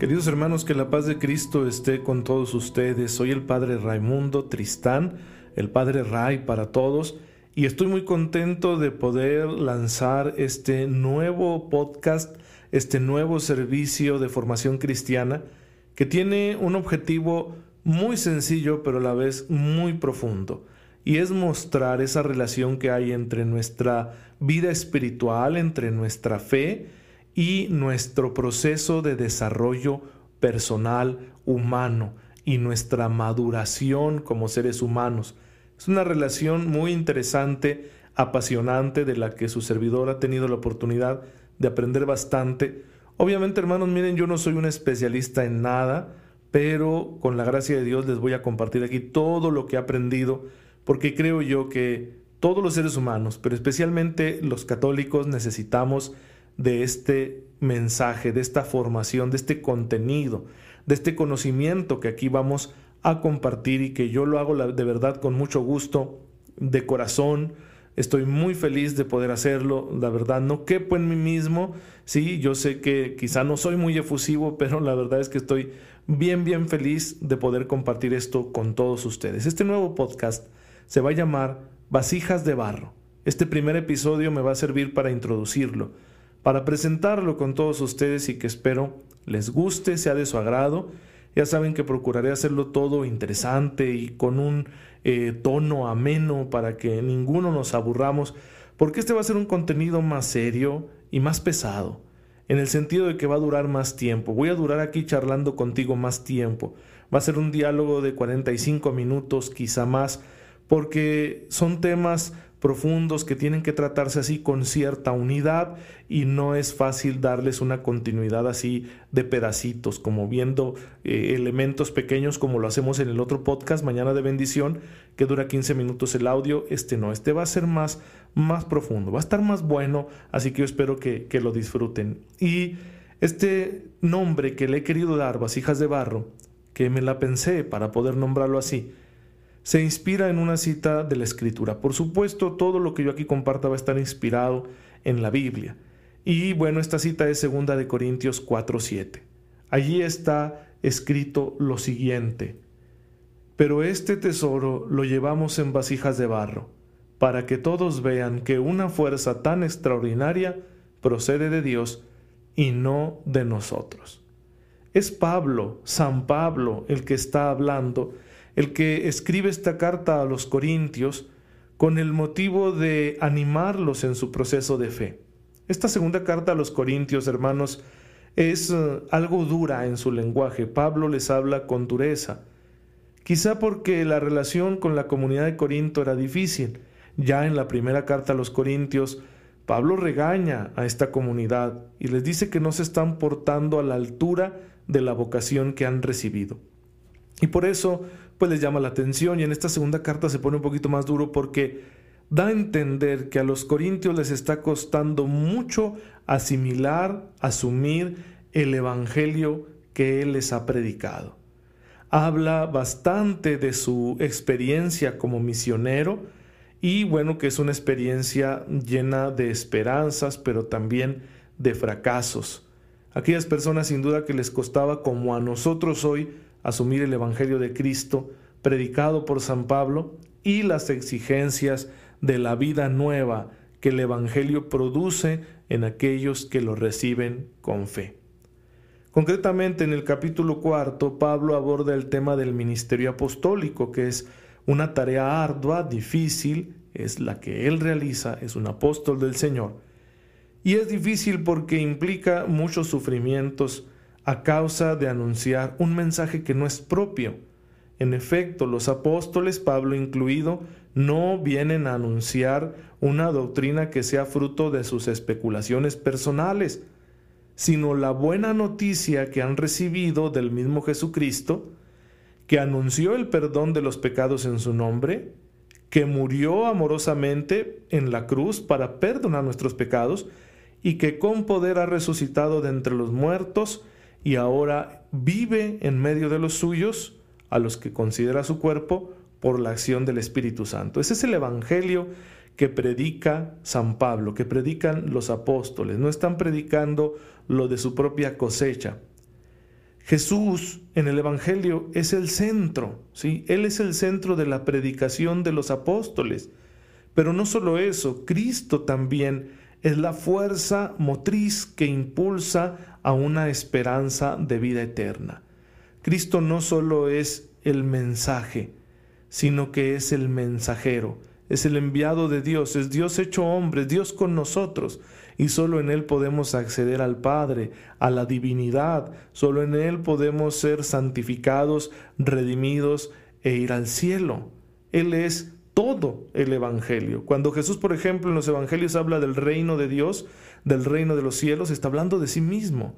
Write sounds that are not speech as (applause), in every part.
Queridos hermanos, que la paz de Cristo esté con todos ustedes. Soy el Padre Raimundo Tristán, el Padre Ray para todos, y estoy muy contento de poder lanzar este nuevo podcast, este nuevo servicio de formación cristiana, que tiene un objetivo muy sencillo, pero a la vez muy profundo, y es mostrar esa relación que hay entre nuestra vida espiritual, entre nuestra fe, y nuestro proceso de desarrollo personal, humano y nuestra maduración como seres humanos. Es una relación muy interesante, apasionante, de la que su servidor ha tenido la oportunidad de aprender bastante. Obviamente, hermanos, miren, yo no soy un especialista en nada, pero con la gracia de Dios les voy a compartir aquí todo lo que he aprendido, porque creo yo que todos los seres humanos, pero especialmente los católicos, necesitamos de este mensaje, de esta formación, de este contenido, de este conocimiento que aquí vamos a compartir y que yo lo hago de verdad con mucho gusto, de corazón. Estoy muy feliz de poder hacerlo, la verdad no quepo en mí mismo, sí, yo sé que quizá no soy muy efusivo, (laughs) pero la verdad es que estoy bien, bien feliz de poder compartir esto con todos ustedes. Este nuevo podcast se va a llamar Vasijas de Barro. Este primer episodio me va a servir para introducirlo para presentarlo con todos ustedes y que espero les guste, sea de su agrado. Ya saben que procuraré hacerlo todo interesante y con un eh, tono ameno para que ninguno nos aburramos, porque este va a ser un contenido más serio y más pesado, en el sentido de que va a durar más tiempo. Voy a durar aquí charlando contigo más tiempo. Va a ser un diálogo de 45 minutos, quizá más, porque son temas profundos que tienen que tratarse así con cierta unidad y no es fácil darles una continuidad así de pedacitos, como viendo eh, elementos pequeños como lo hacemos en el otro podcast, Mañana de Bendición, que dura 15 minutos el audio. Este no, este va a ser más, más profundo, va a estar más bueno, así que yo espero que, que lo disfruten. Y este nombre que le he querido dar, Vasijas de Barro, que me la pensé para poder nombrarlo así, se inspira en una cita de la Escritura. Por supuesto, todo lo que yo aquí comparta va a estar inspirado en la Biblia. Y bueno, esta cita es segunda de Corintios 4:7. Allí está escrito lo siguiente: Pero este tesoro lo llevamos en vasijas de barro, para que todos vean que una fuerza tan extraordinaria procede de Dios y no de nosotros. Es Pablo, San Pablo, el que está hablando el que escribe esta carta a los Corintios con el motivo de animarlos en su proceso de fe. Esta segunda carta a los Corintios, hermanos, es eh, algo dura en su lenguaje. Pablo les habla con dureza. Quizá porque la relación con la comunidad de Corinto era difícil. Ya en la primera carta a los Corintios, Pablo regaña a esta comunidad y les dice que no se están portando a la altura de la vocación que han recibido. Y por eso pues les llama la atención y en esta segunda carta se pone un poquito más duro porque da a entender que a los corintios les está costando mucho asimilar, asumir el evangelio que él les ha predicado. Habla bastante de su experiencia como misionero y bueno que es una experiencia llena de esperanzas pero también de fracasos. Aquellas personas sin duda que les costaba como a nosotros hoy asumir el Evangelio de Cristo predicado por San Pablo y las exigencias de la vida nueva que el Evangelio produce en aquellos que lo reciben con fe. Concretamente en el capítulo cuarto, Pablo aborda el tema del ministerio apostólico, que es una tarea ardua, difícil, es la que él realiza, es un apóstol del Señor. Y es difícil porque implica muchos sufrimientos, a causa de anunciar un mensaje que no es propio. En efecto, los apóstoles, Pablo incluido, no vienen a anunciar una doctrina que sea fruto de sus especulaciones personales, sino la buena noticia que han recibido del mismo Jesucristo, que anunció el perdón de los pecados en su nombre, que murió amorosamente en la cruz para perdonar nuestros pecados, y que con poder ha resucitado de entre los muertos, y ahora vive en medio de los suyos, a los que considera su cuerpo, por la acción del Espíritu Santo. Ese es el Evangelio que predica San Pablo, que predican los apóstoles. No están predicando lo de su propia cosecha. Jesús en el Evangelio es el centro, ¿sí? Él es el centro de la predicación de los apóstoles. Pero no solo eso, Cristo también es la fuerza motriz que impulsa a una esperanza de vida eterna. Cristo no solo es el mensaje, sino que es el mensajero, es el enviado de Dios, es Dios hecho hombre, Dios con nosotros, y solo en Él podemos acceder al Padre, a la divinidad, solo en Él podemos ser santificados, redimidos e ir al cielo. Él es todo el Evangelio. Cuando Jesús, por ejemplo, en los Evangelios habla del reino de Dios, del reino de los cielos, está hablando de sí mismo.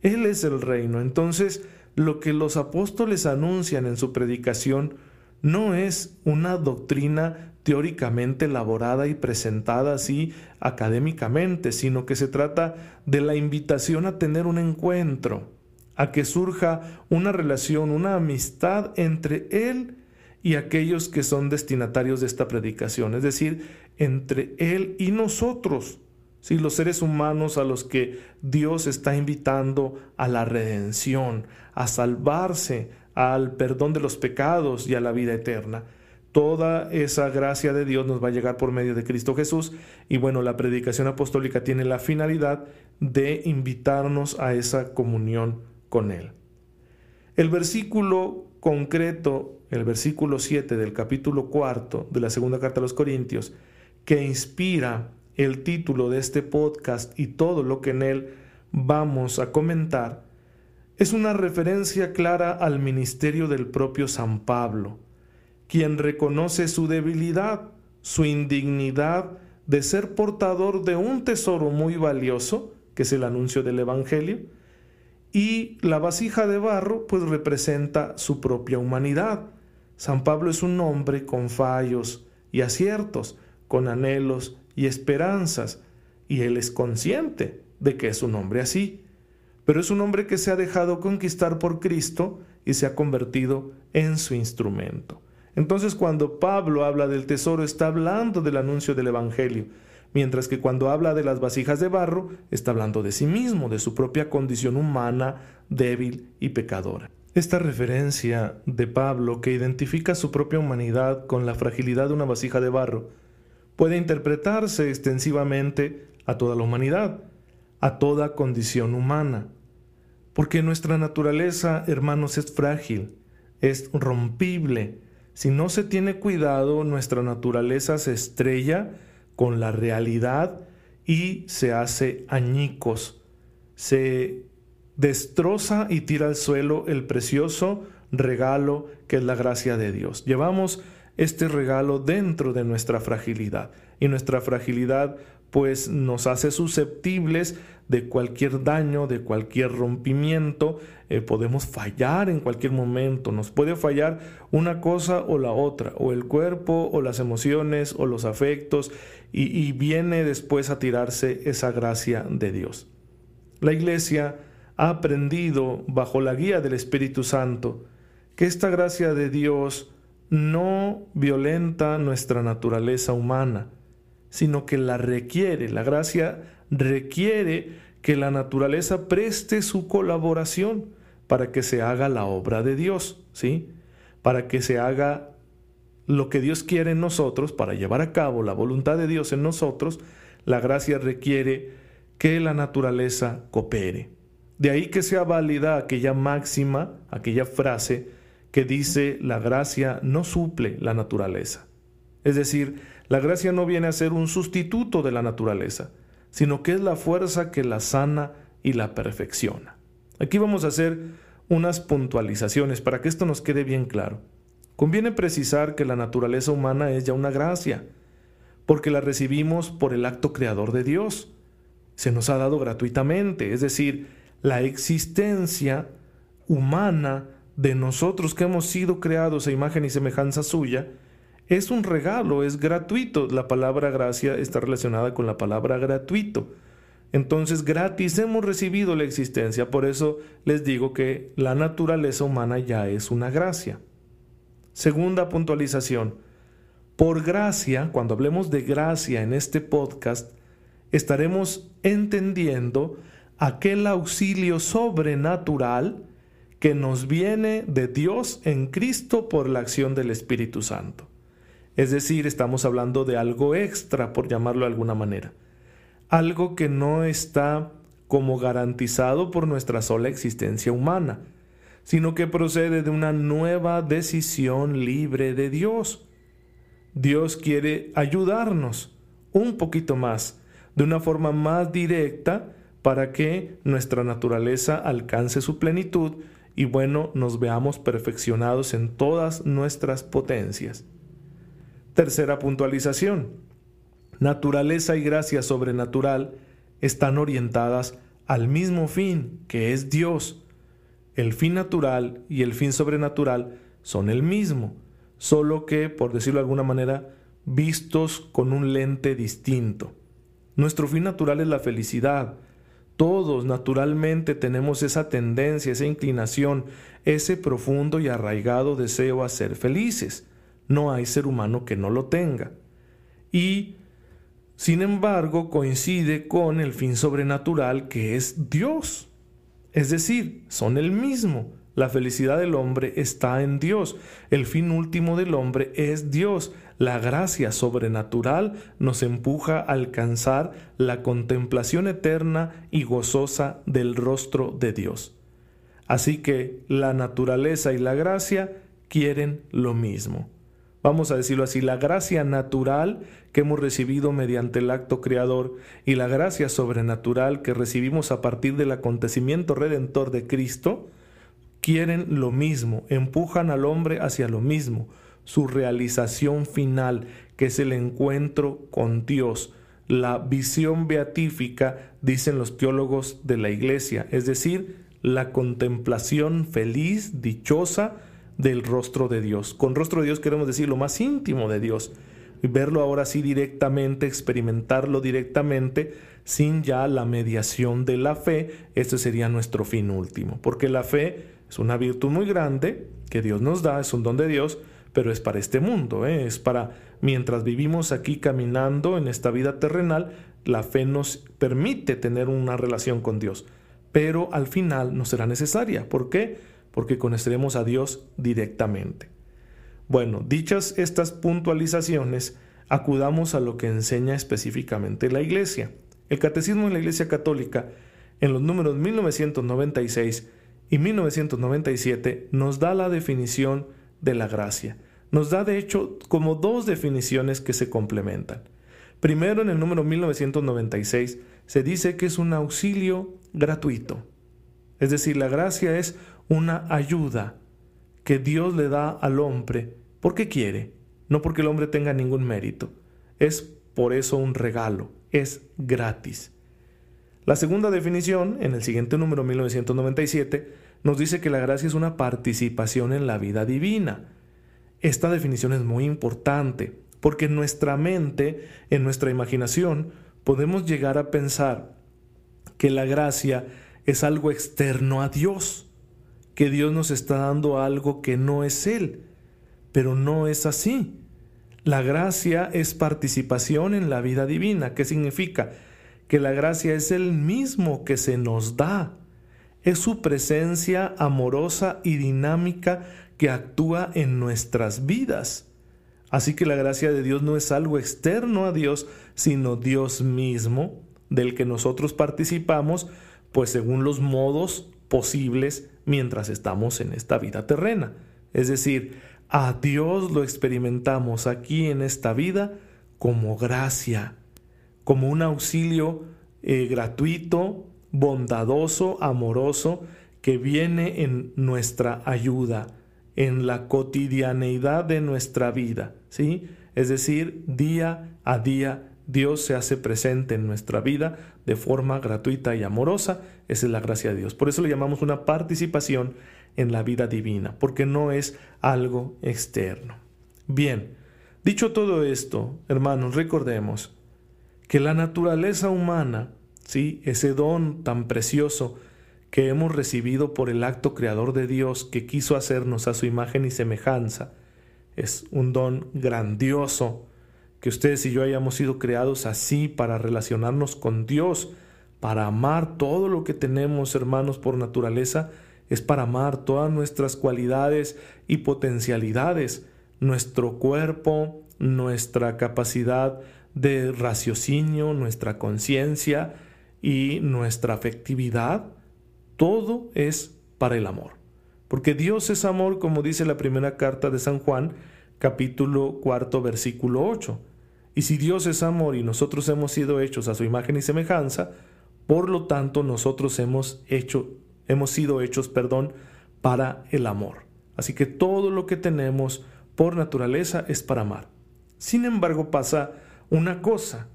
Él es el reino. Entonces, lo que los apóstoles anuncian en su predicación no es una doctrina teóricamente elaborada y presentada así académicamente, sino que se trata de la invitación a tener un encuentro, a que surja una relación, una amistad entre Él y aquellos que son destinatarios de esta predicación, es decir, entre Él y nosotros, si los seres humanos a los que Dios está invitando a la redención, a salvarse, al perdón de los pecados y a la vida eterna. Toda esa gracia de Dios nos va a llegar por medio de Cristo Jesús y bueno, la predicación apostólica tiene la finalidad de invitarnos a esa comunión con Él. El versículo concreto, el versículo 7 del capítulo cuarto de la segunda carta a los Corintios, que inspira el título de este podcast y todo lo que en él vamos a comentar, es una referencia clara al ministerio del propio San Pablo, quien reconoce su debilidad, su indignidad de ser portador de un tesoro muy valioso, que es el anuncio del Evangelio, y la vasija de barro pues representa su propia humanidad. San Pablo es un hombre con fallos y aciertos, con anhelos y esperanzas, y él es consciente de que es un hombre así. Pero es un hombre que se ha dejado conquistar por Cristo y se ha convertido en su instrumento. Entonces cuando Pablo habla del tesoro está hablando del anuncio del Evangelio, mientras que cuando habla de las vasijas de barro está hablando de sí mismo, de su propia condición humana, débil y pecadora. Esta referencia de Pablo que identifica su propia humanidad con la fragilidad de una vasija de barro puede interpretarse extensivamente a toda la humanidad, a toda condición humana, porque nuestra naturaleza, hermanos, es frágil, es rompible. Si no se tiene cuidado, nuestra naturaleza se estrella con la realidad y se hace añicos, se destroza y tira al suelo el precioso regalo que es la gracia de Dios. Llevamos este regalo dentro de nuestra fragilidad y nuestra fragilidad pues nos hace susceptibles de cualquier daño, de cualquier rompimiento, eh, podemos fallar en cualquier momento, nos puede fallar una cosa o la otra, o el cuerpo, o las emociones, o los afectos, y, y viene después a tirarse esa gracia de Dios. La iglesia ha aprendido, bajo la guía del Espíritu Santo, que esta gracia de Dios no violenta nuestra naturaleza humana, sino que la requiere. La gracia requiere que la naturaleza preste su colaboración para que se haga la obra de Dios, ¿sí? Para que se haga lo que Dios quiere en nosotros, para llevar a cabo la voluntad de Dios en nosotros, la gracia requiere que la naturaleza coopere. De ahí que sea válida aquella máxima, aquella frase que dice la gracia no suple la naturaleza. Es decir, la gracia no viene a ser un sustituto de la naturaleza, sino que es la fuerza que la sana y la perfecciona. Aquí vamos a hacer unas puntualizaciones para que esto nos quede bien claro. Conviene precisar que la naturaleza humana es ya una gracia, porque la recibimos por el acto creador de Dios. Se nos ha dado gratuitamente, es decir, la existencia humana de nosotros que hemos sido creados a imagen y semejanza suya, es un regalo, es gratuito. La palabra gracia está relacionada con la palabra gratuito. Entonces, gratis hemos recibido la existencia. Por eso les digo que la naturaleza humana ya es una gracia. Segunda puntualización. Por gracia, cuando hablemos de gracia en este podcast, estaremos entendiendo aquel auxilio sobrenatural que nos viene de Dios en Cristo por la acción del Espíritu Santo. Es decir, estamos hablando de algo extra, por llamarlo de alguna manera. Algo que no está como garantizado por nuestra sola existencia humana, sino que procede de una nueva decisión libre de Dios. Dios quiere ayudarnos un poquito más, de una forma más directa, para que nuestra naturaleza alcance su plenitud y bueno, nos veamos perfeccionados en todas nuestras potencias. Tercera puntualización. Naturaleza y gracia sobrenatural están orientadas al mismo fin, que es Dios. El fin natural y el fin sobrenatural son el mismo, solo que, por decirlo de alguna manera, vistos con un lente distinto. Nuestro fin natural es la felicidad, todos naturalmente tenemos esa tendencia, esa inclinación, ese profundo y arraigado deseo a ser felices. No hay ser humano que no lo tenga. Y, sin embargo, coincide con el fin sobrenatural que es Dios. Es decir, son el mismo. La felicidad del hombre está en Dios. El fin último del hombre es Dios. La gracia sobrenatural nos empuja a alcanzar la contemplación eterna y gozosa del rostro de Dios. Así que la naturaleza y la gracia quieren lo mismo. Vamos a decirlo así, la gracia natural que hemos recibido mediante el acto creador y la gracia sobrenatural que recibimos a partir del acontecimiento redentor de Cristo, quieren lo mismo, empujan al hombre hacia lo mismo, su realización final, que es el encuentro con Dios, la visión beatífica, dicen los teólogos de la iglesia, es decir, la contemplación feliz, dichosa del rostro de Dios. Con rostro de Dios queremos decir lo más íntimo de Dios, verlo ahora sí directamente, experimentarlo directamente, sin ya la mediación de la fe, este sería nuestro fin último, porque la fe es una virtud muy grande que Dios nos da, es un don de Dios, pero es para este mundo, ¿eh? es para mientras vivimos aquí caminando en esta vida terrenal, la fe nos permite tener una relación con Dios, pero al final no será necesaria. ¿Por qué? Porque conoceremos a Dios directamente. Bueno, dichas estas puntualizaciones, acudamos a lo que enseña específicamente la Iglesia. El Catecismo de la Iglesia Católica, en los números 1996, y 1997 nos da la definición de la gracia. Nos da de hecho como dos definiciones que se complementan. Primero, en el número 1996 se dice que es un auxilio gratuito. Es decir, la gracia es una ayuda que Dios le da al hombre porque quiere, no porque el hombre tenga ningún mérito. Es por eso un regalo, es gratis. La segunda definición, en el siguiente número 1997, nos dice que la gracia es una participación en la vida divina. Esta definición es muy importante porque en nuestra mente, en nuestra imaginación, podemos llegar a pensar que la gracia es algo externo a Dios, que Dios nos está dando algo que no es Él, pero no es así. La gracia es participación en la vida divina. ¿Qué significa? Que la gracia es el mismo que se nos da es su presencia amorosa y dinámica que actúa en nuestras vidas. Así que la gracia de Dios no es algo externo a Dios, sino Dios mismo, del que nosotros participamos, pues según los modos posibles mientras estamos en esta vida terrena. Es decir, a Dios lo experimentamos aquí en esta vida como gracia, como un auxilio eh, gratuito, bondadoso, amoroso, que viene en nuestra ayuda, en la cotidianeidad de nuestra vida, ¿sí? Es decir, día a día Dios se hace presente en nuestra vida de forma gratuita y amorosa. Esa es la gracia de Dios. Por eso le llamamos una participación en la vida divina, porque no es algo externo. Bien, dicho todo esto, hermanos, recordemos que la naturaleza humana ¿sí? ese don tan precioso que hemos recibido por el acto creador de Dios que quiso hacernos a su imagen y semejanza. Es un don grandioso que ustedes y yo hayamos sido creados así para relacionarnos con Dios, para amar todo lo que tenemos, hermanos, por naturaleza, es para amar todas nuestras cualidades y potencialidades, nuestro cuerpo, nuestra capacidad de raciocinio, nuestra conciencia y nuestra afectividad, todo es para el amor. Porque Dios es amor, como dice la primera carta de San Juan, capítulo cuarto, versículo 8. Y si Dios es amor y nosotros hemos sido hechos a su imagen y semejanza, por lo tanto nosotros hemos hecho, hemos sido hechos, perdón, para el amor. Así que todo lo que tenemos por naturaleza es para amar. Sin embargo, pasa una cosa.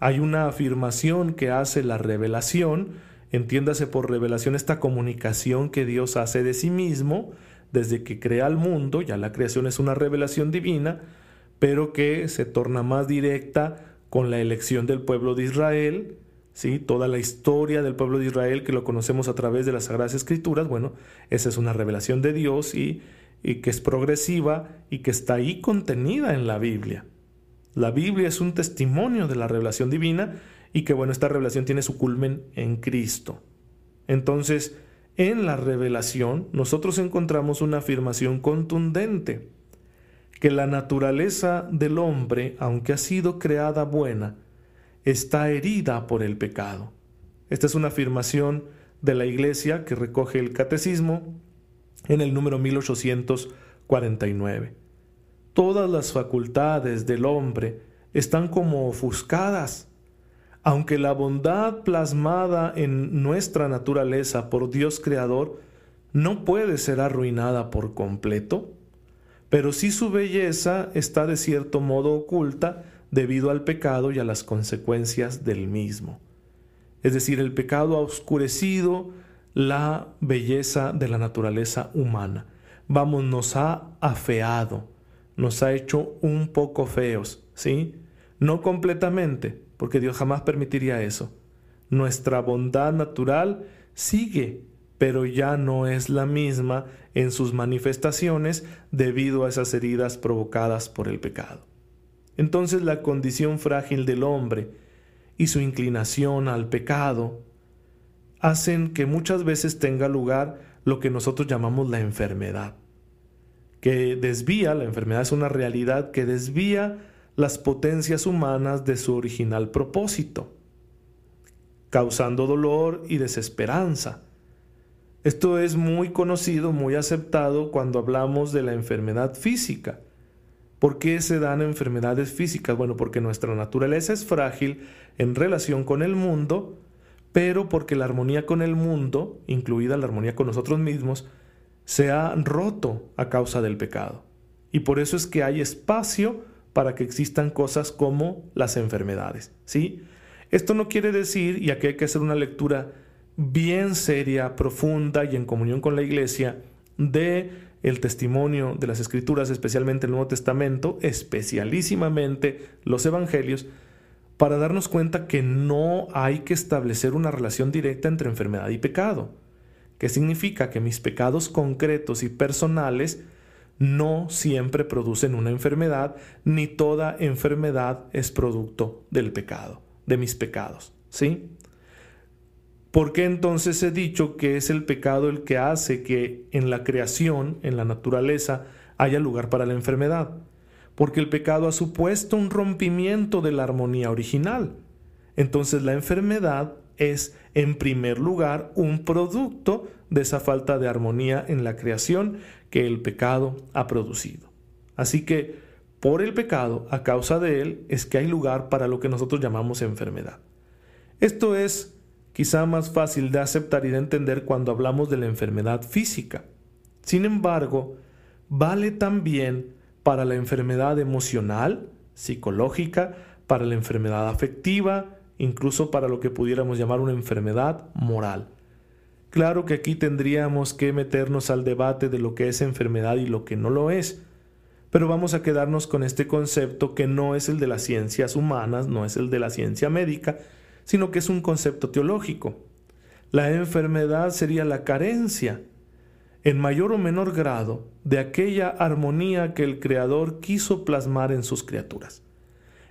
Hay una afirmación que hace la revelación, entiéndase por revelación esta comunicación que Dios hace de sí mismo desde que crea el mundo, ya la creación es una revelación divina, pero que se torna más directa con la elección del pueblo de Israel, ¿sí? toda la historia del pueblo de Israel que lo conocemos a través de las Sagradas Escrituras, bueno, esa es una revelación de Dios y, y que es progresiva y que está ahí contenida en la Biblia. La Biblia es un testimonio de la revelación divina y que bueno, esta revelación tiene su culmen en Cristo. Entonces, en la revelación nosotros encontramos una afirmación contundente, que la naturaleza del hombre, aunque ha sido creada buena, está herida por el pecado. Esta es una afirmación de la Iglesia que recoge el Catecismo en el número 1849. Todas las facultades del hombre están como ofuscadas aunque la bondad plasmada en nuestra naturaleza por Dios Creador no puede ser arruinada por completo, pero sí su belleza está de cierto modo oculta debido al pecado y a las consecuencias del mismo. Es decir, el pecado ha oscurecido la belleza de la naturaleza humana. Vamos, nos ha afeado, nos ha hecho un poco feos, ¿sí? No completamente, porque Dios jamás permitiría eso. Nuestra bondad natural sigue, pero ya no es la misma en sus manifestaciones debido a esas heridas provocadas por el pecado. Entonces la condición frágil del hombre y su inclinación al pecado hacen que muchas veces tenga lugar lo que nosotros llamamos la enfermedad, que desvía, la enfermedad es una realidad que desvía las potencias humanas de su original propósito, causando dolor y desesperanza. Esto es muy conocido, muy aceptado cuando hablamos de la enfermedad física. ¿Por qué se dan enfermedades físicas? Bueno, porque nuestra naturaleza es frágil en relación con el mundo, pero porque la armonía con el mundo, incluida la armonía con nosotros mismos, se ha roto a causa del pecado. Y por eso es que hay espacio para que existan cosas como las enfermedades, ¿sí? Esto no quiere decir, y aquí hay que hacer una lectura bien seria, profunda y en comunión con la iglesia de el testimonio de las escrituras, especialmente el Nuevo Testamento, especialísimamente los evangelios, para darnos cuenta que no hay que establecer una relación directa entre enfermedad y pecado. ¿Qué significa? Que mis pecados concretos y personales no siempre producen una enfermedad, ni toda enfermedad es producto del pecado, de mis pecados. ¿Sí? ¿Por qué entonces he dicho que es el pecado el que hace que en la creación, en la naturaleza, haya lugar para la enfermedad? Porque el pecado ha supuesto un rompimiento de la armonía original. Entonces la enfermedad es, en primer lugar, un producto de esa falta de armonía en la creación que el pecado ha producido. Así que por el pecado, a causa de él, es que hay lugar para lo que nosotros llamamos enfermedad. Esto es quizá más fácil de aceptar y de entender cuando hablamos de la enfermedad física. Sin embargo, vale también para la enfermedad emocional, psicológica, para la enfermedad afectiva, incluso para lo que pudiéramos llamar una enfermedad moral. Claro que aquí tendríamos que meternos al debate de lo que es enfermedad y lo que no lo es, pero vamos a quedarnos con este concepto que no es el de las ciencias humanas, no es el de la ciencia médica, sino que es un concepto teológico. La enfermedad sería la carencia, en mayor o menor grado, de aquella armonía que el Creador quiso plasmar en sus criaturas.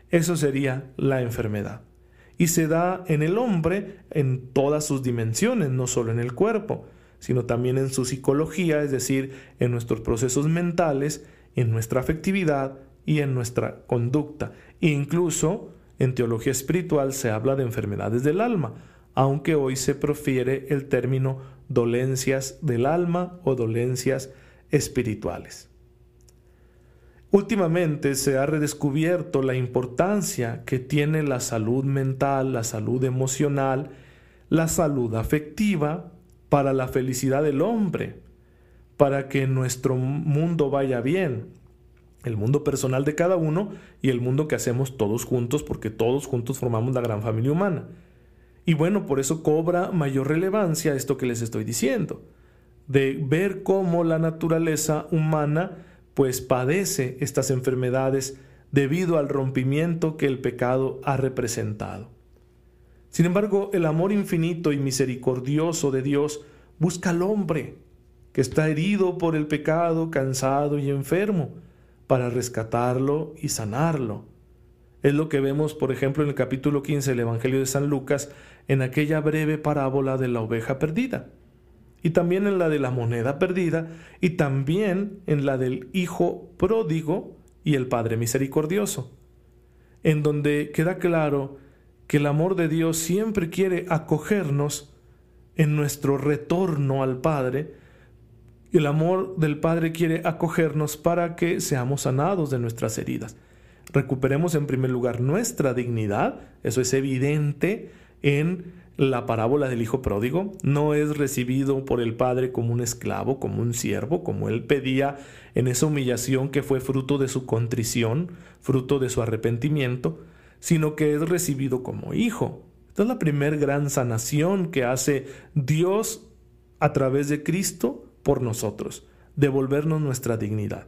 Eso sería la enfermedad y se da en el hombre en todas sus dimensiones, no solo en el cuerpo, sino también en su psicología, es decir, en nuestros procesos mentales, en nuestra afectividad y en nuestra conducta. incluso en teología espiritual se habla de enfermedades del alma, aunque hoy se profiere el término dolencias del alma o dolencias espirituales. Últimamente se ha redescubierto la importancia que tiene la salud mental, la salud emocional, la salud afectiva para la felicidad del hombre, para que nuestro mundo vaya bien, el mundo personal de cada uno y el mundo que hacemos todos juntos, porque todos juntos formamos la gran familia humana. Y bueno, por eso cobra mayor relevancia esto que les estoy diciendo, de ver cómo la naturaleza humana pues padece estas enfermedades debido al rompimiento que el pecado ha representado. Sin embargo, el amor infinito y misericordioso de Dios busca al hombre, que está herido por el pecado, cansado y enfermo, para rescatarlo y sanarlo. Es lo que vemos, por ejemplo, en el capítulo 15 del Evangelio de San Lucas, en aquella breve parábola de la oveja perdida y también en la de la moneda perdida, y también en la del Hijo pródigo y el Padre misericordioso, en donde queda claro que el amor de Dios siempre quiere acogernos en nuestro retorno al Padre, el amor del Padre quiere acogernos para que seamos sanados de nuestras heridas. Recuperemos en primer lugar nuestra dignidad, eso es evidente en la parábola del hijo pródigo no es recibido por el padre como un esclavo, como un siervo, como él pedía en esa humillación que fue fruto de su contrición, fruto de su arrepentimiento, sino que es recibido como hijo. Esta es la primera gran sanación que hace Dios a través de Cristo por nosotros, devolvernos nuestra dignidad.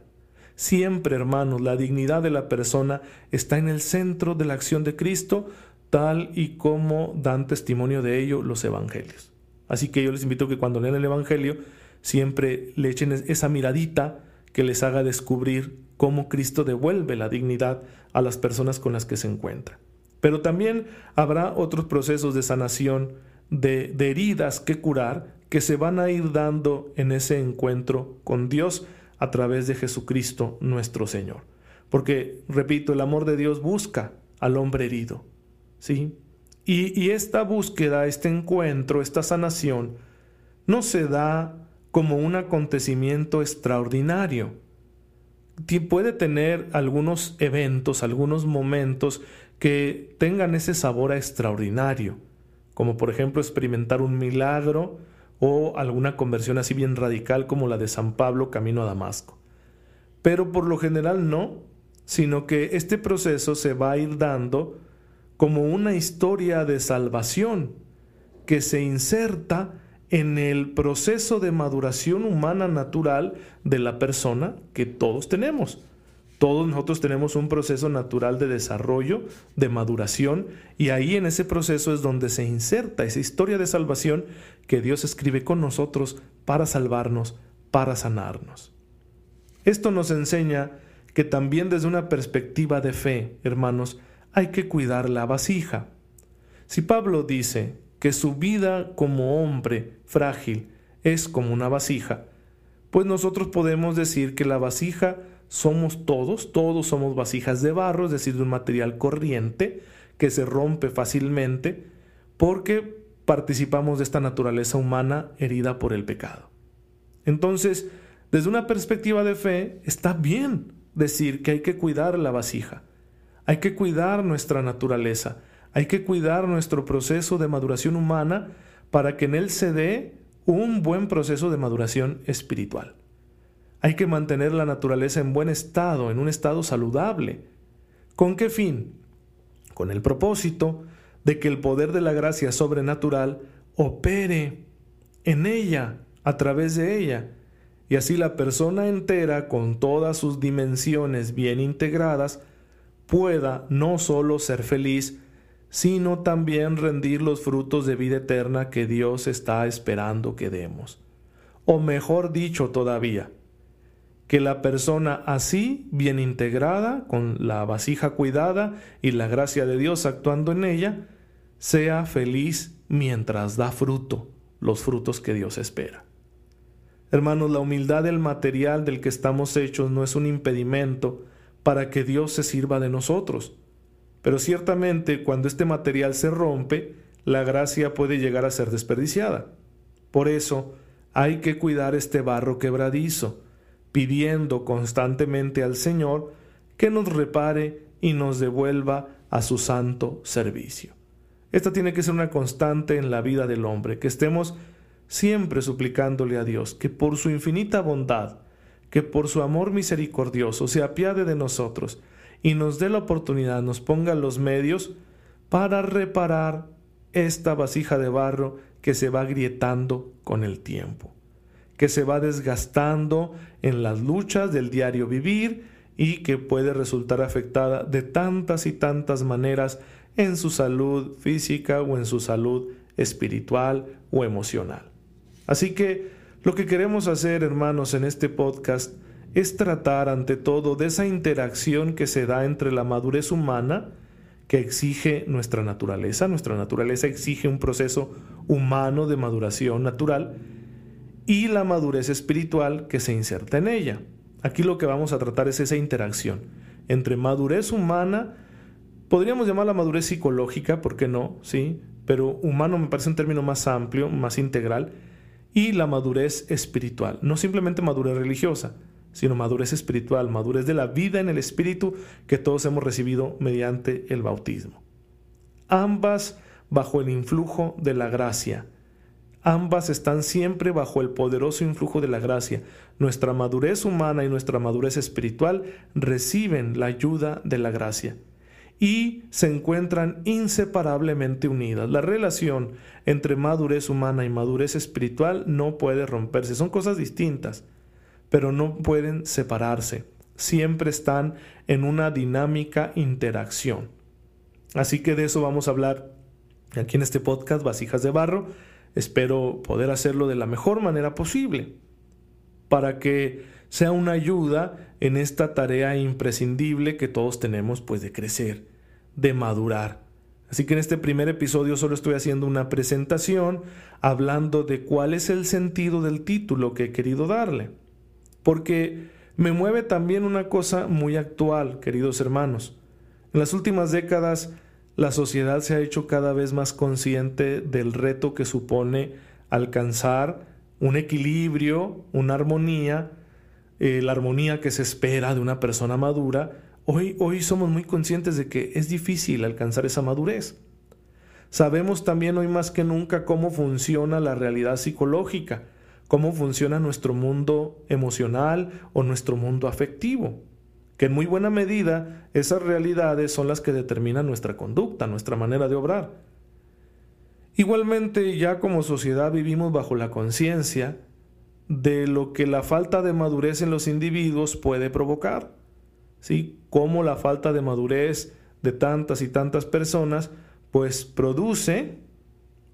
Siempre, hermanos, la dignidad de la persona está en el centro de la acción de Cristo, tal y como dan testimonio de ello los evangelios. Así que yo les invito que cuando lean el Evangelio siempre le echen esa miradita que les haga descubrir cómo Cristo devuelve la dignidad a las personas con las que se encuentra. Pero también habrá otros procesos de sanación, de, de heridas que curar, que se van a ir dando en ese encuentro con Dios a través de Jesucristo nuestro Señor. Porque, repito, el amor de Dios busca al hombre herido, ¿sí? Y, esta búsqueda, este encuentro, esta sanación, no se da como un acontecimiento extraordinario. Puede tener algunos eventos, algunos momentos que tengan ese sabor extraordinario, como por ejemplo experimentar un milagro o alguna conversión así bien radical como la de San Pablo camino a Damasco. Pero por lo general no, sino que este proceso se va a ir dando como una historia de salvación que se inserta en el proceso de maduración humana natural de la persona que todos tenemos. Todos nosotros tenemos un proceso natural de desarrollo, de maduración, y ahí en ese proceso es donde se inserta esa historia de salvación que Dios escribe con nosotros para salvarnos, para sanarnos. Esto nos enseña que también desde una perspectiva de fe, hermanos, hay que cuidar la vasija. Si Pablo dice que su vida como hombre frágil es como una vasija, pues nosotros podemos decir que la vasija somos todos, todos somos vasijas de barro, es decir, de un material corriente que se rompe fácilmente porque participamos de esta naturaleza humana herida por el pecado. Entonces, desde una perspectiva de fe, está bien decir que hay que cuidar la vasija. Hay que cuidar nuestra naturaleza, hay que cuidar nuestro proceso de maduración humana para que en él se dé un buen proceso de maduración espiritual. Hay que mantener la naturaleza en buen estado, en un estado saludable. ¿Con qué fin? Con el propósito de que el poder de la gracia sobrenatural opere en ella, a través de ella, y así la persona entera, con todas sus dimensiones bien integradas, pueda no solo ser feliz, sino también rendir los frutos de vida eterna que Dios está esperando que demos. O mejor dicho todavía, que la persona así, bien integrada, con la vasija cuidada y la gracia de Dios actuando en ella, sea feliz mientras da fruto, los frutos que Dios espera. Hermanos, la humildad del material del que estamos hechos no es un impedimento para que Dios se sirva de nosotros. Pero ciertamente cuando este material se rompe, la gracia puede llegar a ser desperdiciada. Por eso hay que cuidar este barro quebradizo, pidiendo constantemente al Señor que nos repare y nos devuelva a su santo servicio. Esta tiene que ser una constante en la vida del hombre, que estemos siempre suplicándole a Dios que por su infinita bondad, que por su amor misericordioso se apiade de nosotros y nos dé la oportunidad, nos ponga los medios para reparar esta vasija de barro que se va agrietando con el tiempo, que se va desgastando en las luchas del diario vivir y que puede resultar afectada de tantas y tantas maneras en su salud física o en su salud espiritual o emocional. Así que lo que queremos hacer, hermanos, en este podcast es tratar ante todo de esa interacción que se da entre la madurez humana, que exige nuestra naturaleza, nuestra naturaleza exige un proceso humano de maduración natural, y la madurez espiritual que se inserta en ella. Aquí lo que vamos a tratar es esa interacción entre madurez humana, podríamos llamarla madurez psicológica, ¿por qué no? Sí, pero humano me parece un término más amplio, más integral, y la madurez espiritual, no simplemente madurez religiosa, sino madurez espiritual, madurez de la vida en el espíritu que todos hemos recibido mediante el bautismo. Ambas bajo el influjo de la gracia. Ambas están siempre bajo el poderoso influjo de la gracia. Nuestra madurez humana y nuestra madurez espiritual reciben la ayuda de la gracia y se encuentran inseparablemente unidas. La relación entre madurez humana y madurez espiritual no puede romperse. Son cosas distintas, pero no pueden separarse. Siempre están en una dinámica interacción. Así que de eso vamos a hablar aquí en este podcast, Vasijas de Barro. Espero poder hacerlo de la mejor manera posible para que sea una ayuda en esta tarea imprescindible que todos tenemos pues de crecer, de madurar. Así que en este primer episodio solo estoy haciendo una presentación hablando de cuál es el sentido del título que he querido darle. Porque me mueve también una cosa muy actual, queridos hermanos. En las últimas décadas la sociedad se ha hecho cada vez más consciente del reto que supone alcanzar un equilibrio, una armonía eh, la armonía que se espera de una persona madura, hoy, hoy somos muy conscientes de que es difícil alcanzar esa madurez. Sabemos también hoy más que nunca cómo funciona la realidad psicológica, cómo funciona nuestro mundo emocional o nuestro mundo afectivo, que en muy buena medida esas realidades son las que determinan nuestra conducta, nuestra manera de obrar. Igualmente, ya como sociedad vivimos bajo la conciencia de lo que la falta de madurez en los individuos puede provocar. ¿Sí? Cómo la falta de madurez de tantas y tantas personas pues produce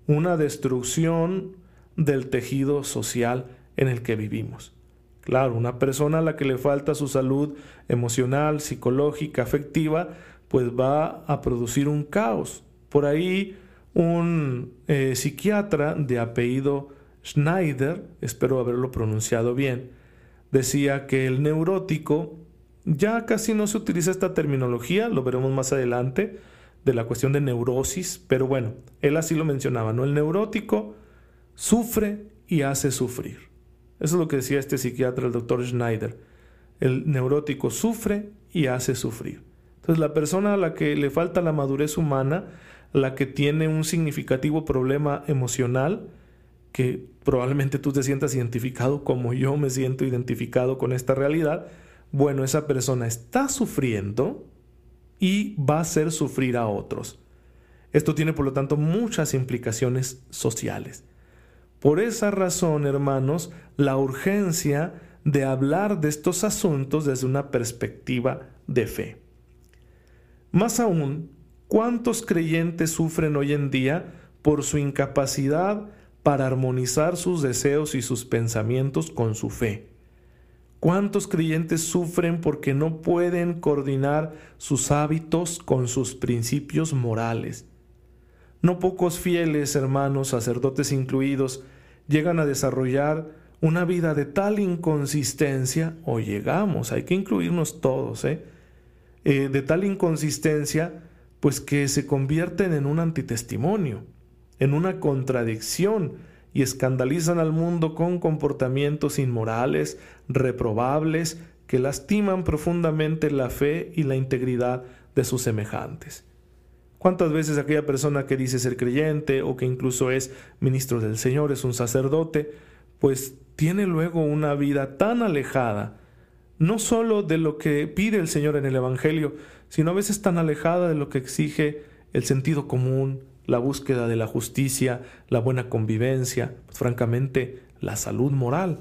una destrucción del tejido social en el que vivimos. Claro, una persona a la que le falta su salud emocional, psicológica, afectiva, pues va a producir un caos. Por ahí un eh, psiquiatra de apellido Schneider, espero haberlo pronunciado bien, decía que el neurótico, ya casi no se utiliza esta terminología, lo veremos más adelante, de la cuestión de neurosis, pero bueno, él así lo mencionaba, ¿no? El neurótico sufre y hace sufrir. Eso es lo que decía este psiquiatra, el doctor Schneider. El neurótico sufre y hace sufrir. Entonces la persona a la que le falta la madurez humana, la que tiene un significativo problema emocional, que probablemente tú te sientas identificado como yo me siento identificado con esta realidad, bueno, esa persona está sufriendo y va a hacer sufrir a otros. Esto tiene, por lo tanto, muchas implicaciones sociales. Por esa razón, hermanos, la urgencia de hablar de estos asuntos desde una perspectiva de fe. Más aún, ¿cuántos creyentes sufren hoy en día por su incapacidad para armonizar sus deseos y sus pensamientos con su fe. ¿Cuántos creyentes sufren porque no pueden coordinar sus hábitos con sus principios morales? No pocos fieles hermanos, sacerdotes incluidos, llegan a desarrollar una vida de tal inconsistencia, o llegamos, hay que incluirnos todos, ¿eh? Eh, de tal inconsistencia, pues que se convierten en un antitestimonio, en una contradicción, y escandalizan al mundo con comportamientos inmorales, reprobables, que lastiman profundamente la fe y la integridad de sus semejantes. ¿Cuántas veces aquella persona que dice ser creyente o que incluso es ministro del Señor, es un sacerdote, pues tiene luego una vida tan alejada, no solo de lo que pide el Señor en el Evangelio, sino a veces tan alejada de lo que exige el sentido común, la búsqueda de la justicia, la buena convivencia, pues, francamente la salud moral.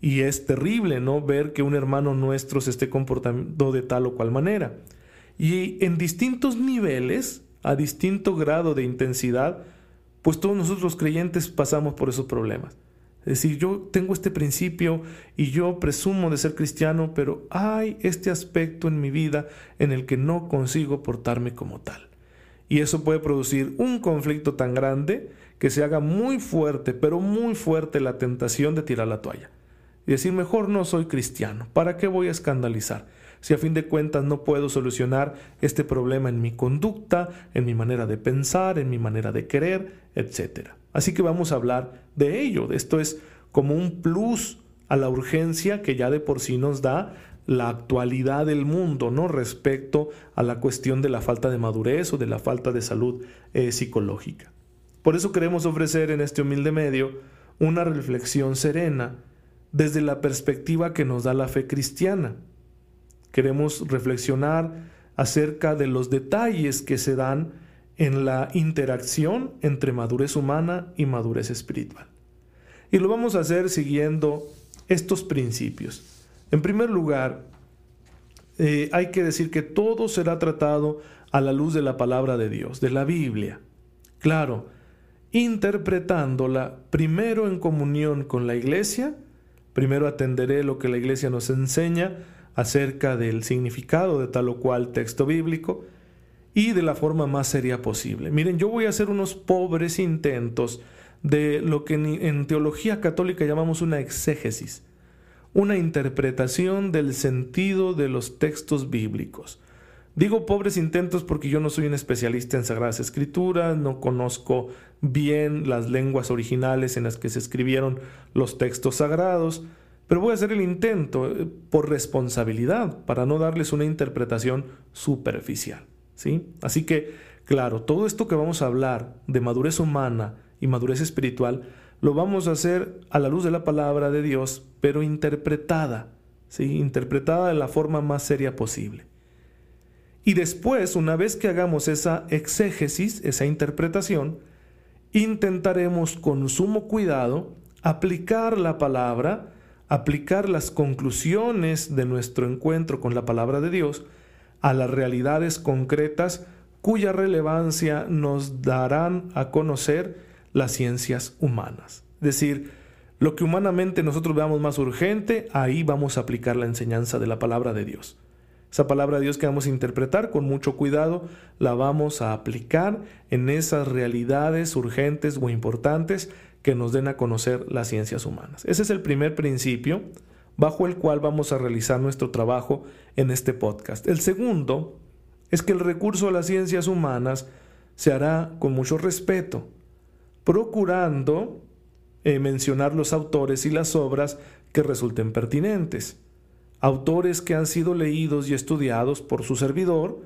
Y es terrible, ¿no? Ver que un hermano nuestro se esté comportando de tal o cual manera. Y en distintos niveles, a distinto grado de intensidad, pues todos nosotros los creyentes pasamos por esos problemas. Es decir, yo tengo este principio y yo presumo de ser cristiano, pero hay este aspecto en mi vida en el que no consigo portarme como tal. Y eso puede producir un conflicto tan grande que se haga muy fuerte, pero muy fuerte la tentación de tirar la toalla y decir, mejor no soy cristiano, ¿para qué voy a escandalizar? Si a fin de cuentas no puedo solucionar este problema en mi conducta, en mi manera de pensar, en mi manera de querer, etc. Así que vamos a hablar de ello. Esto es como un plus a la urgencia que ya de por sí nos da la actualidad del mundo, ¿no? Respecto a la cuestión de la falta de madurez o de la falta de salud eh, psicológica. Por eso queremos ofrecer en este humilde medio una reflexión serena desde la perspectiva que nos da la fe cristiana. Queremos reflexionar acerca de los detalles que se dan en la interacción entre madurez humana y madurez espiritual. Y lo vamos a hacer siguiendo estos principios. En primer lugar, eh, hay que decir que todo será tratado a la luz de la palabra de Dios, de la Biblia. Claro, interpretándola primero en comunión con la iglesia Primero atenderé lo que la iglesia nos enseña acerca del significado de tal o cual texto bíblico y de la forma más seria posible. Miren, yo voy a hacer unos pobres intentos de lo que en teología católica llamamos una exégesis, una interpretación del sentido de los textos bíblicos. Digo pobres intentos porque yo no soy un especialista en Sagradas Escrituras, no conozco bien las lenguas originales en las que se escribieron los textos sagrados, pero voy a hacer el intento eh, por responsabilidad para no darles una interpretación superficial. ¿sí? Así que, claro, todo esto que vamos a hablar de madurez humana y madurez espiritual, lo vamos a hacer a la luz de la palabra de Dios, pero interpretada, ¿sí? interpretada de la forma más seria posible. Y después, una vez que hagamos esa exégesis, esa interpretación, intentaremos con sumo cuidado aplicar la palabra, aplicar las conclusiones de nuestro encuentro con la palabra de Dios a las realidades concretas cuya relevancia nos darán a conocer las ciencias humanas. Es decir, lo que humanamente nosotros veamos más urgente, ahí vamos a aplicar la enseñanza de la palabra de Dios. Esa palabra de Dios que vamos a interpretar con mucho cuidado, la vamos a aplicar en esas realidades urgentes o importantes que nos den a conocer las ciencias humanas. Ese es el primer principio bajo el cual vamos a realizar nuestro trabajo en este podcast. El segundo es que el recurso a las ciencias humanas se hará con mucho respeto, procurando eh, mencionar los autores y las obras que resulten pertinentes autores que han sido leídos y estudiados por su servidor,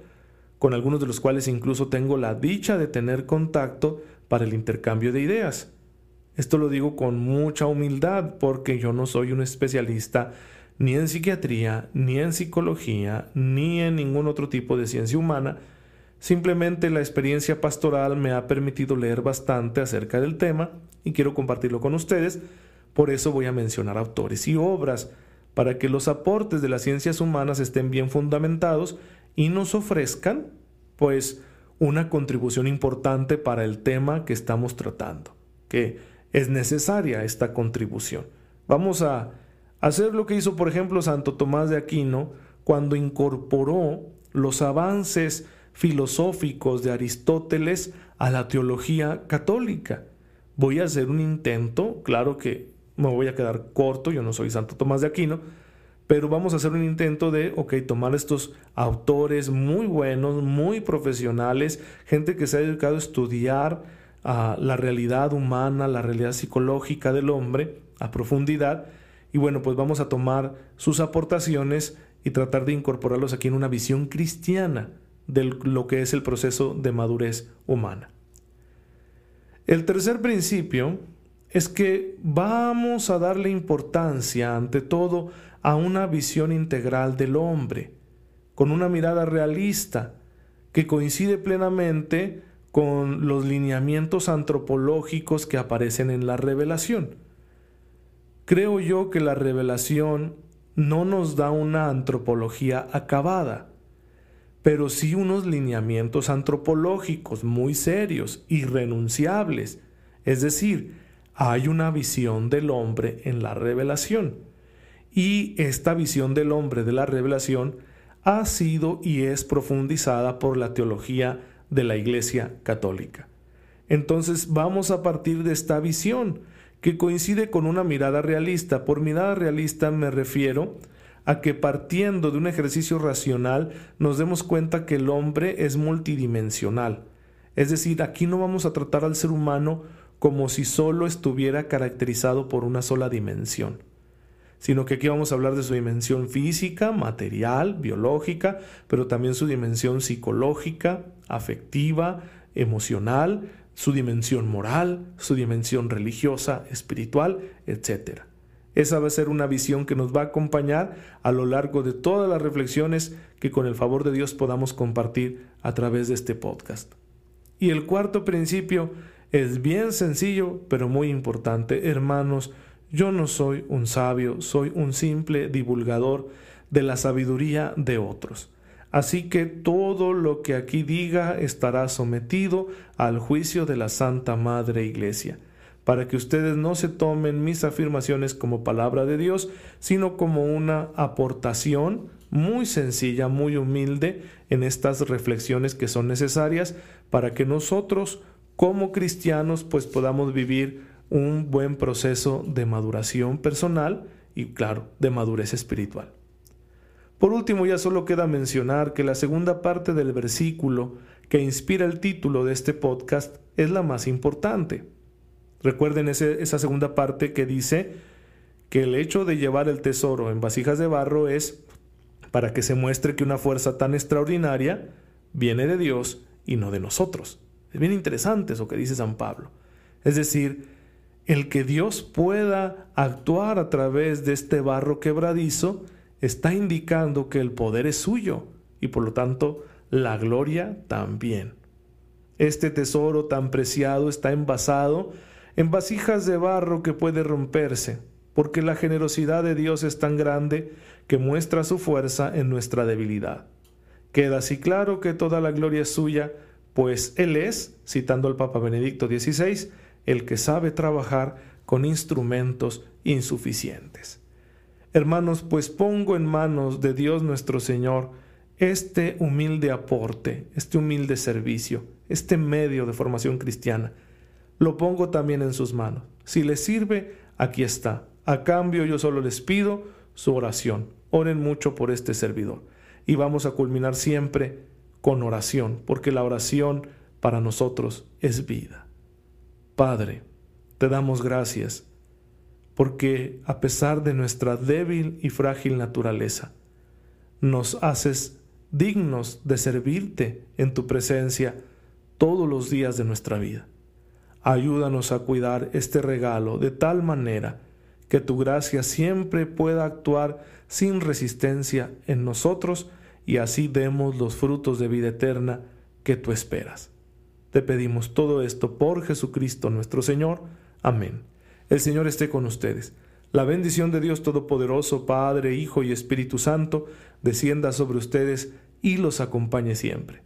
con algunos de los cuales incluso tengo la dicha de tener contacto para el intercambio de ideas. Esto lo digo con mucha humildad porque yo no soy un especialista ni en psiquiatría, ni en psicología, ni en ningún otro tipo de ciencia humana. Simplemente la experiencia pastoral me ha permitido leer bastante acerca del tema y quiero compartirlo con ustedes. Por eso voy a mencionar autores y obras para que los aportes de las ciencias humanas estén bien fundamentados y nos ofrezcan, pues, una contribución importante para el tema que estamos tratando, que es necesaria esta contribución. Vamos a hacer lo que hizo, por ejemplo, Santo Tomás de Aquino cuando incorporó los avances filosóficos de Aristóteles a la teología católica. Voy a hacer un intento, claro que me voy a quedar corto, yo no soy Santo Tomás de Aquino, pero vamos a hacer un intento de, ok, tomar estos autores muy buenos, muy profesionales, gente que se ha dedicado a estudiar la realidad humana, la realidad psicológica del hombre a profundidad, y bueno, pues vamos a tomar sus aportaciones y tratar de incorporarlos aquí en una visión cristiana de lo que es el proceso de madurez humana. El tercer principio es que vamos a darle importancia ante todo a una visión integral del hombre, con una mirada realista que coincide plenamente con los lineamientos antropológicos que aparecen en la revelación. Creo yo que la revelación no nos da una antropología acabada, pero sí unos lineamientos antropológicos muy serios, irrenunciables. Es decir, hay una visión del hombre en la revelación. Y esta visión del hombre de la revelación ha sido y es profundizada por la teología de la Iglesia Católica. Entonces vamos a partir de esta visión, que coincide con una mirada realista. Por mirada realista me refiero a que partiendo de un ejercicio racional nos demos cuenta que el hombre es multidimensional. Es decir, aquí no vamos a tratar al ser humano como si solo estuviera caracterizado por una sola dimensión, sino que aquí vamos a hablar de su dimensión física, material, biológica, pero también su dimensión psicológica, afectiva, emocional, su dimensión moral, su dimensión religiosa, espiritual, etc. Esa va a ser una visión que nos va a acompañar a lo largo de todas las reflexiones que con el favor de Dios podamos compartir a través de este podcast. Y el cuarto principio es bien sencillo, pero muy importante. Hermanos, yo no soy un sabio, soy un simple divulgador de la sabiduría de otros. Así que todo lo que aquí diga estará sometido al juicio de la Santa Madre Iglesia para que ustedes no se tomen mis afirmaciones como palabra de Dios, sino como una aportación muy sencilla, muy humilde en estas reflexiones que son necesarias para que nosotros como cristianos pues podamos vivir un buen proceso de maduración personal y claro, de madurez espiritual. Por último, ya solo queda mencionar que la segunda parte del versículo que inspira el título de este podcast es la más importante. Recuerden esa segunda parte que dice que el hecho de llevar el tesoro en vasijas de barro es para que se muestre que una fuerza tan extraordinaria viene de Dios y no de nosotros. Es bien interesante eso que dice San Pablo. Es decir, el que Dios pueda actuar a través de este barro quebradizo está indicando que el poder es suyo y por lo tanto la gloria también. Este tesoro tan preciado está envasado en vasijas de barro que puede romperse, porque la generosidad de Dios es tan grande que muestra su fuerza en nuestra debilidad. Queda así claro que toda la gloria es suya, pues Él es, citando al Papa Benedicto XVI, el que sabe trabajar con instrumentos insuficientes. Hermanos, pues pongo en manos de Dios nuestro Señor este humilde aporte, este humilde servicio, este medio de formación cristiana, lo pongo también en sus manos. Si les sirve, aquí está. A cambio yo solo les pido su oración. Oren mucho por este servidor. Y vamos a culminar siempre con oración, porque la oración para nosotros es vida. Padre, te damos gracias, porque a pesar de nuestra débil y frágil naturaleza, nos haces dignos de servirte en tu presencia todos los días de nuestra vida. Ayúdanos a cuidar este regalo de tal manera que tu gracia siempre pueda actuar sin resistencia en nosotros y así demos los frutos de vida eterna que tú esperas. Te pedimos todo esto por Jesucristo nuestro Señor. Amén. El Señor esté con ustedes. La bendición de Dios Todopoderoso, Padre, Hijo y Espíritu Santo, descienda sobre ustedes y los acompañe siempre.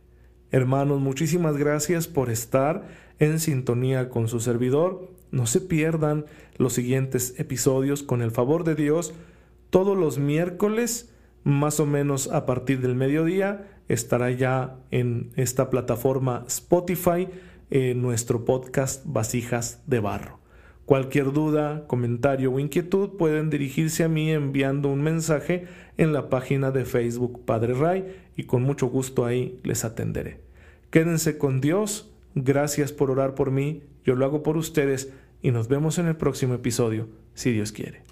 Hermanos, muchísimas gracias por estar en sintonía con su servidor. No se pierdan los siguientes episodios con el favor de Dios. Todos los miércoles, más o menos a partir del mediodía, estará ya en esta plataforma Spotify nuestro podcast Vasijas de Barro. Cualquier duda, comentario o inquietud pueden dirigirse a mí enviando un mensaje en la página de Facebook Padre Ray y con mucho gusto ahí les atenderé. Quédense con Dios, gracias por orar por mí, yo lo hago por ustedes y nos vemos en el próximo episodio, si Dios quiere.